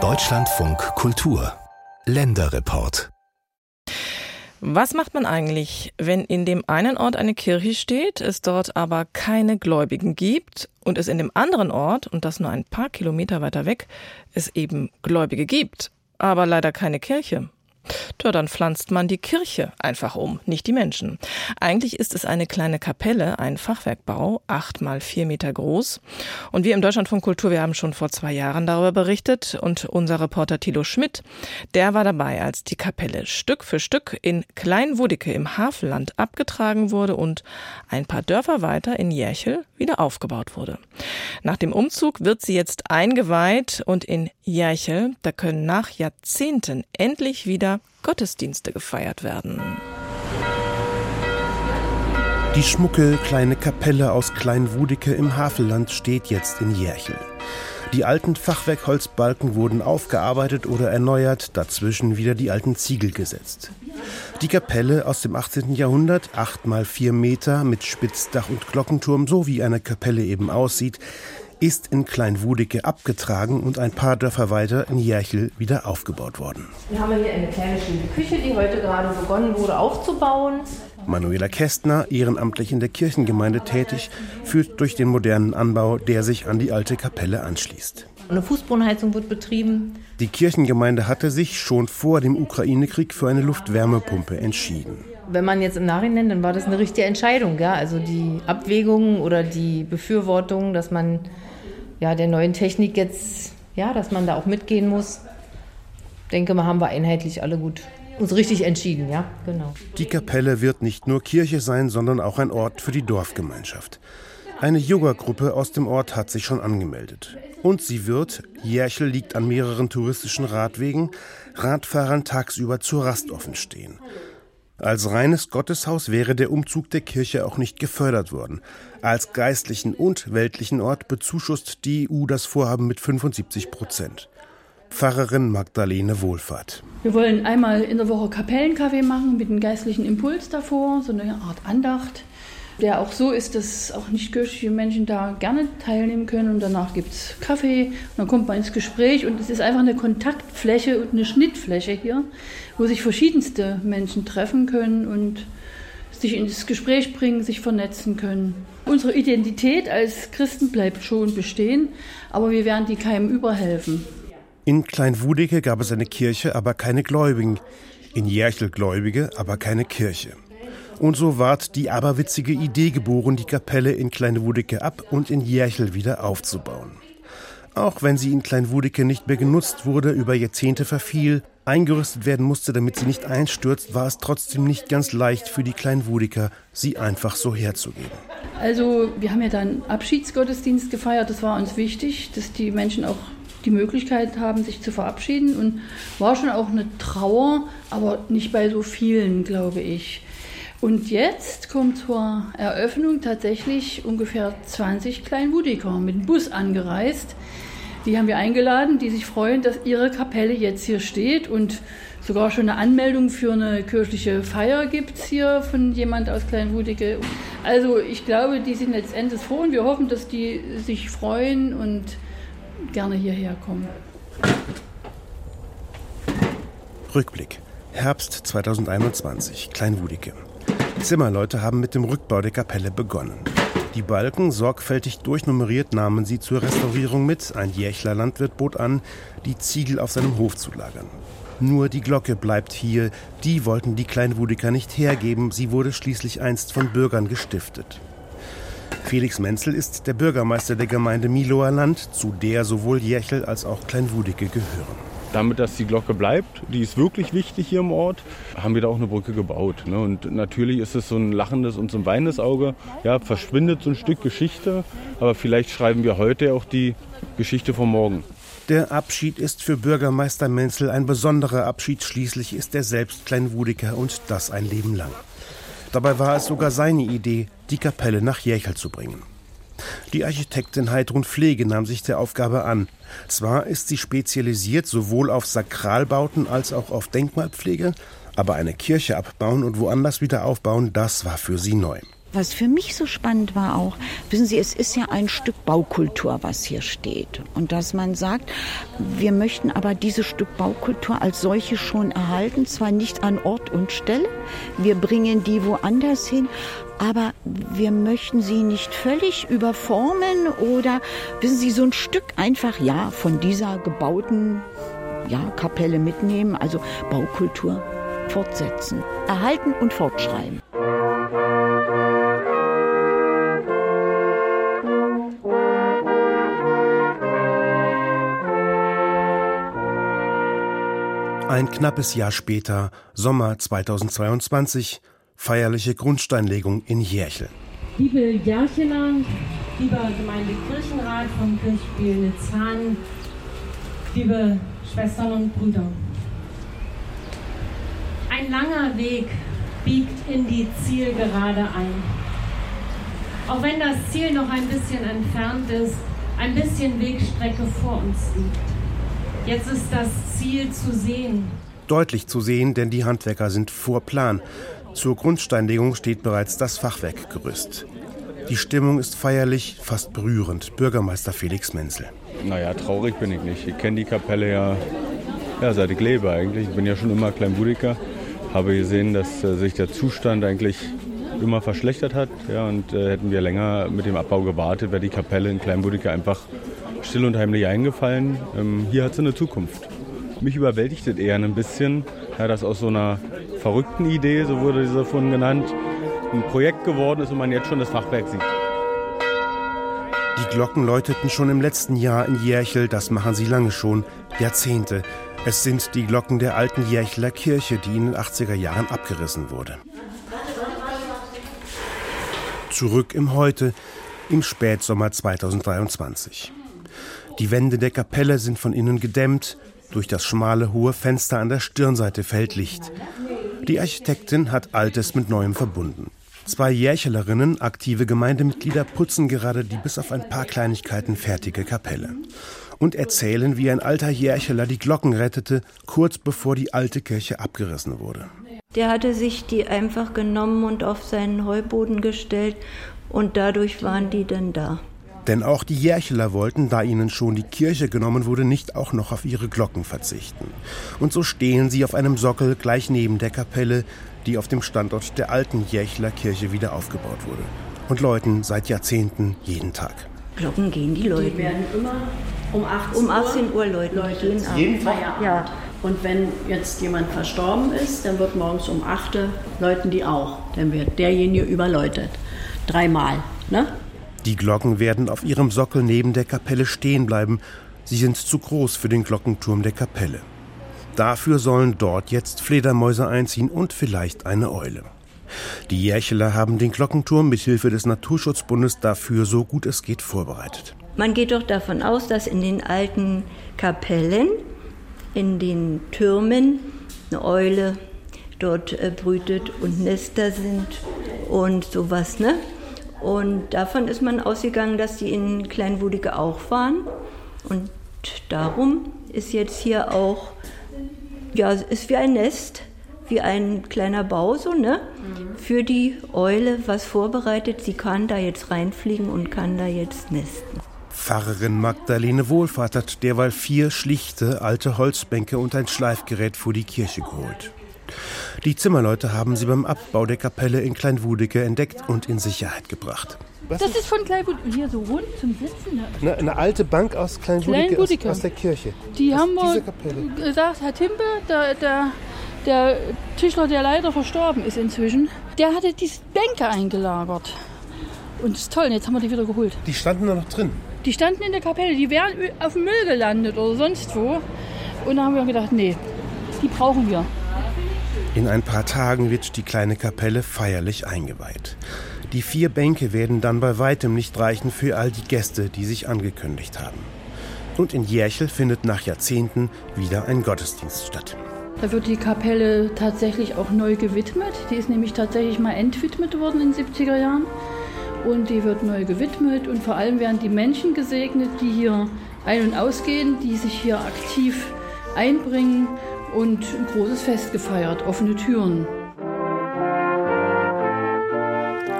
Deutschlandfunk Kultur Länderreport was macht man eigentlich, wenn in dem einen Ort eine Kirche steht, es dort aber keine Gläubigen gibt und es in dem anderen Ort, und das nur ein paar Kilometer weiter weg, es eben Gläubige gibt, aber leider keine Kirche? Tja, dann pflanzt man die Kirche einfach um, nicht die Menschen. Eigentlich ist es eine kleine Kapelle, ein Fachwerkbau, acht mal vier Meter groß. Und wir im Deutschlandfunk Kultur, wir haben schon vor zwei Jahren darüber berichtet und unser Reporter Thilo Schmidt, der war dabei, als die Kapelle Stück für Stück in Kleinwudicke im Havelland abgetragen wurde und ein paar Dörfer weiter in Järchel wieder aufgebaut wurde. Nach dem Umzug wird sie jetzt eingeweiht und in Järchel, da können nach Jahrzehnten endlich wieder Gottesdienste gefeiert werden. Die schmucke kleine Kapelle aus Kleinwudicke im Havelland steht jetzt in Järchel. Die alten Fachwerkholzbalken wurden aufgearbeitet oder erneuert, dazwischen wieder die alten Ziegel gesetzt. Die Kapelle aus dem 18. Jahrhundert, acht mal vier Meter mit Spitzdach und Glockenturm, so wie eine Kapelle eben aussieht, ist in Kleinwudicke abgetragen und ein paar Dörfer weiter in Järchel wieder aufgebaut worden. Wir haben hier eine kleine schöne Küche, die heute gerade begonnen wurde aufzubauen. Manuela Kästner, ehrenamtlich in der Kirchengemeinde tätig, führt durch den modernen Anbau, der sich an die alte Kapelle anschließt. Eine Fußbodenheizung wird betrieben. Die Kirchengemeinde hatte sich schon vor dem Ukraine-Krieg für eine Luftwärmepumpe entschieden. Wenn man jetzt im Nachhinein, dann war das eine richtige Entscheidung, ja. Also die Abwägung oder die Befürwortung, dass man ja, der neuen Technik jetzt, ja, dass man da auch mitgehen muss. Denke mal, haben wir einheitlich alle gut uns richtig entschieden, ja, genau. Die Kapelle wird nicht nur Kirche sein, sondern auch ein Ort für die Dorfgemeinschaft. Eine Yoga-Gruppe aus dem Ort hat sich schon angemeldet. Und sie wird, Järchel liegt an mehreren touristischen Radwegen, Radfahrern tagsüber zur Rast offen stehen. Als reines Gotteshaus wäre der Umzug der Kirche auch nicht gefördert worden. Als geistlichen und weltlichen Ort bezuschusst die EU das Vorhaben mit 75 Prozent. Pfarrerin Magdalene Wohlfahrt. Wir wollen einmal in der Woche Kapellenkaffee machen mit einem geistlichen Impuls davor, so eine Art Andacht der auch so ist, dass auch nicht kirchliche Menschen da gerne teilnehmen können. Und danach gibt es Kaffee und dann kommt man ins Gespräch und es ist einfach eine Kontaktfläche und eine Schnittfläche hier, wo sich verschiedenste Menschen treffen können und sich ins Gespräch bringen, sich vernetzen können. Unsere Identität als Christen bleibt schon bestehen, aber wir werden die keinem überhelfen. In Kleinwudeke gab es eine Kirche, aber keine Gläubigen. In Järchel Gläubige, aber keine Kirche. Und so ward die aberwitzige Idee geboren, die Kapelle in Kleinwudicke ab und in Järchel wieder aufzubauen. Auch wenn sie in Kleinwudicke nicht mehr genutzt wurde, über Jahrzehnte verfiel, eingerüstet werden musste, damit sie nicht einstürzt, war es trotzdem nicht ganz leicht für die Kleinwudiker, sie einfach so herzugeben. Also wir haben ja dann Abschiedsgottesdienst gefeiert, das war uns wichtig, dass die Menschen auch die Möglichkeit haben, sich zu verabschieden und war schon auch eine Trauer, aber nicht bei so vielen, glaube ich. Und jetzt kommt zur Eröffnung tatsächlich ungefähr 20 Kleinwudiker mit dem Bus angereist. Die haben wir eingeladen, die sich freuen, dass ihre Kapelle jetzt hier steht und sogar schon eine Anmeldung für eine kirchliche Feier gibt es hier von jemand aus Kleinwudike. Also ich glaube, die sind letztendlich froh und wir hoffen, dass die sich freuen und gerne hierher kommen. Rückblick. Herbst 2021, Kleinwudike. Zimmerleute haben mit dem Rückbau der Kapelle begonnen. Die Balken, sorgfältig durchnummeriert, nahmen sie zur Restaurierung mit. Ein Jächler Landwirt bot an, die Ziegel auf seinem Hof zu lagern. Nur die Glocke bleibt hier. Die wollten die Kleinwudiker nicht hergeben. Sie wurde schließlich einst von Bürgern gestiftet. Felix Menzel ist der Bürgermeister der Gemeinde Miloer Land, zu der sowohl Jächel als auch Kleinwudike gehören damit, dass die Glocke bleibt, die ist wirklich wichtig hier im Ort, haben wir da auch eine Brücke gebaut. Ne? Und natürlich ist es so ein lachendes und so ein weinendes Auge. Ja, verschwindet so ein Stück Geschichte, aber vielleicht schreiben wir heute auch die Geschichte von morgen. Der Abschied ist für Bürgermeister Menzel ein besonderer Abschied. Schließlich ist er selbst Kleinwudiker und das ein Leben lang. Dabei war es sogar seine Idee, die Kapelle nach Jächel zu bringen. Die Architektin Heidrun Pflege nahm sich der Aufgabe an. Zwar ist sie spezialisiert sowohl auf Sakralbauten als auch auf Denkmalpflege, aber eine Kirche abbauen und woanders wieder aufbauen, das war für sie neu. Was für mich so spannend war auch, wissen Sie, es ist ja ein Stück Baukultur, was hier steht. Und dass man sagt, wir möchten aber dieses Stück Baukultur als solche schon erhalten, zwar nicht an Ort und Stelle, wir bringen die woanders hin, aber wir möchten sie nicht völlig überformen oder, wissen Sie, so ein Stück einfach, ja, von dieser gebauten ja, Kapelle mitnehmen, also Baukultur fortsetzen, erhalten und fortschreiben. Ein knappes Jahr später, Sommer 2022, feierliche Grundsteinlegung in Järchel. Liebe Järcheler, lieber Gemeindekirchenrat vom Kirchspiel Nitzhahn, liebe Schwestern und Brüder. Ein langer Weg biegt in die Zielgerade ein. Auch wenn das Ziel noch ein bisschen entfernt ist, ein bisschen Wegstrecke vor uns liegt. Jetzt ist das Ziel zu sehen. Deutlich zu sehen, denn die Handwerker sind vor Plan. Zur Grundsteinlegung steht bereits das Fachwerkgerüst. Die Stimmung ist feierlich, fast berührend. Bürgermeister Felix Menzel. Naja, traurig bin ich nicht. Ich kenne die Kapelle ja, ja seit ich lebe eigentlich. Ich bin ja schon immer Kleinbudiker. Habe gesehen, dass äh, sich der Zustand eigentlich immer verschlechtert hat. Ja, und äh, hätten wir länger mit dem Abbau gewartet, wäre die Kapelle in Kleinbudiker einfach still und heimlich eingefallen. Ähm, hier hat sie eine Zukunft. Mich überwältigt es eher ein bisschen, ja, dass aus so einer verrückten Idee, so wurde diese vorhin genannt, ein Projekt geworden ist und man jetzt schon das Fachwerk sieht. Die Glocken läuteten schon im letzten Jahr in Järchel, das machen sie lange schon, Jahrzehnte. Es sind die Glocken der alten Järcheler Kirche, die in den 80er Jahren abgerissen wurde. Zurück im Heute, im Spätsommer 2023. Die Wände der Kapelle sind von innen gedämmt, durch das schmale, hohe Fenster an der Stirnseite fällt Licht. Die Architektin hat Altes mit Neuem verbunden. Zwei Jährchelerinnen, aktive Gemeindemitglieder, putzen gerade die bis auf ein paar Kleinigkeiten fertige Kapelle und erzählen, wie ein alter Jährcheler die Glocken rettete, kurz bevor die alte Kirche abgerissen wurde. Der hatte sich die einfach genommen und auf seinen Heuboden gestellt und dadurch waren die dann da. Denn auch die Järcheler wollten, da ihnen schon die Kirche genommen wurde, nicht auch noch auf ihre Glocken verzichten. Und so stehen sie auf einem Sockel gleich neben der Kapelle, die auf dem Standort der alten Järcheler Kirche wieder aufgebaut wurde. Und läuten seit Jahrzehnten jeden Tag. Glocken gehen die Leute. Die werden immer um 18, um 18 Uhr läuten. Leute jeden. Jeden Feierabend. Ja. Und wenn jetzt jemand verstorben ist, dann wird morgens um 8 Uhr läuten die auch. Dann wird derjenige überläutet. Dreimal. Ne? Die Glocken werden auf ihrem Sockel neben der Kapelle stehen bleiben. Sie sind zu groß für den Glockenturm der Kapelle. Dafür sollen dort jetzt Fledermäuse einziehen und vielleicht eine Eule. Die Järcheler haben den Glockenturm mit Hilfe des Naturschutzbundes dafür so gut es geht vorbereitet. Man geht doch davon aus, dass in den alten Kapellen, in den Türmen, eine Eule dort äh, brütet und Nester sind und sowas, ne? Und davon ist man ausgegangen, dass die in Kleinwudige auch waren. Und darum ist jetzt hier auch, ja, ist wie ein Nest, wie ein kleiner Bau, so, ne? Für die Eule was vorbereitet. Sie kann da jetzt reinfliegen und kann da jetzt nesten. Pfarrerin Magdalene Wohlfahrt hat derweil vier schlichte alte Holzbänke und ein Schleifgerät vor die Kirche geholt. Die Zimmerleute haben sie beim Abbau der Kapelle in Kleinwudeke entdeckt und in Sicherheit gebracht. Was das ist von Kleinwudeke. Hier so rund zum Sitzen. Eine, eine alte Bank aus Kleinwudeke, Kleinwudeke. aus, aus, der Kirche. Die aus haben wir gesagt, Herr Timpe, der, der, der Tischler, der leider verstorben ist inzwischen, der hatte diese Bänke eingelagert. Und das ist toll, jetzt haben wir die wieder geholt. Die standen da noch drin? Die standen in der Kapelle, die wären auf dem Müll gelandet oder sonst wo. Und da haben wir gedacht, nee, die brauchen wir. In ein paar Tagen wird die kleine Kapelle feierlich eingeweiht. Die vier Bänke werden dann bei weitem nicht reichen für all die Gäste, die sich angekündigt haben. Und in Järchel findet nach Jahrzehnten wieder ein Gottesdienst statt. Da wird die Kapelle tatsächlich auch neu gewidmet. Die ist nämlich tatsächlich mal entwidmet worden in den 70er Jahren. Und die wird neu gewidmet und vor allem werden die Menschen gesegnet, die hier ein- und ausgehen, die sich hier aktiv einbringen und ein großes Fest gefeiert, offene Türen.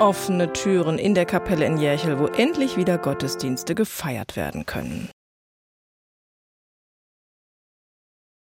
offene Türen in der Kapelle in Järchel, wo endlich wieder Gottesdienste gefeiert werden können.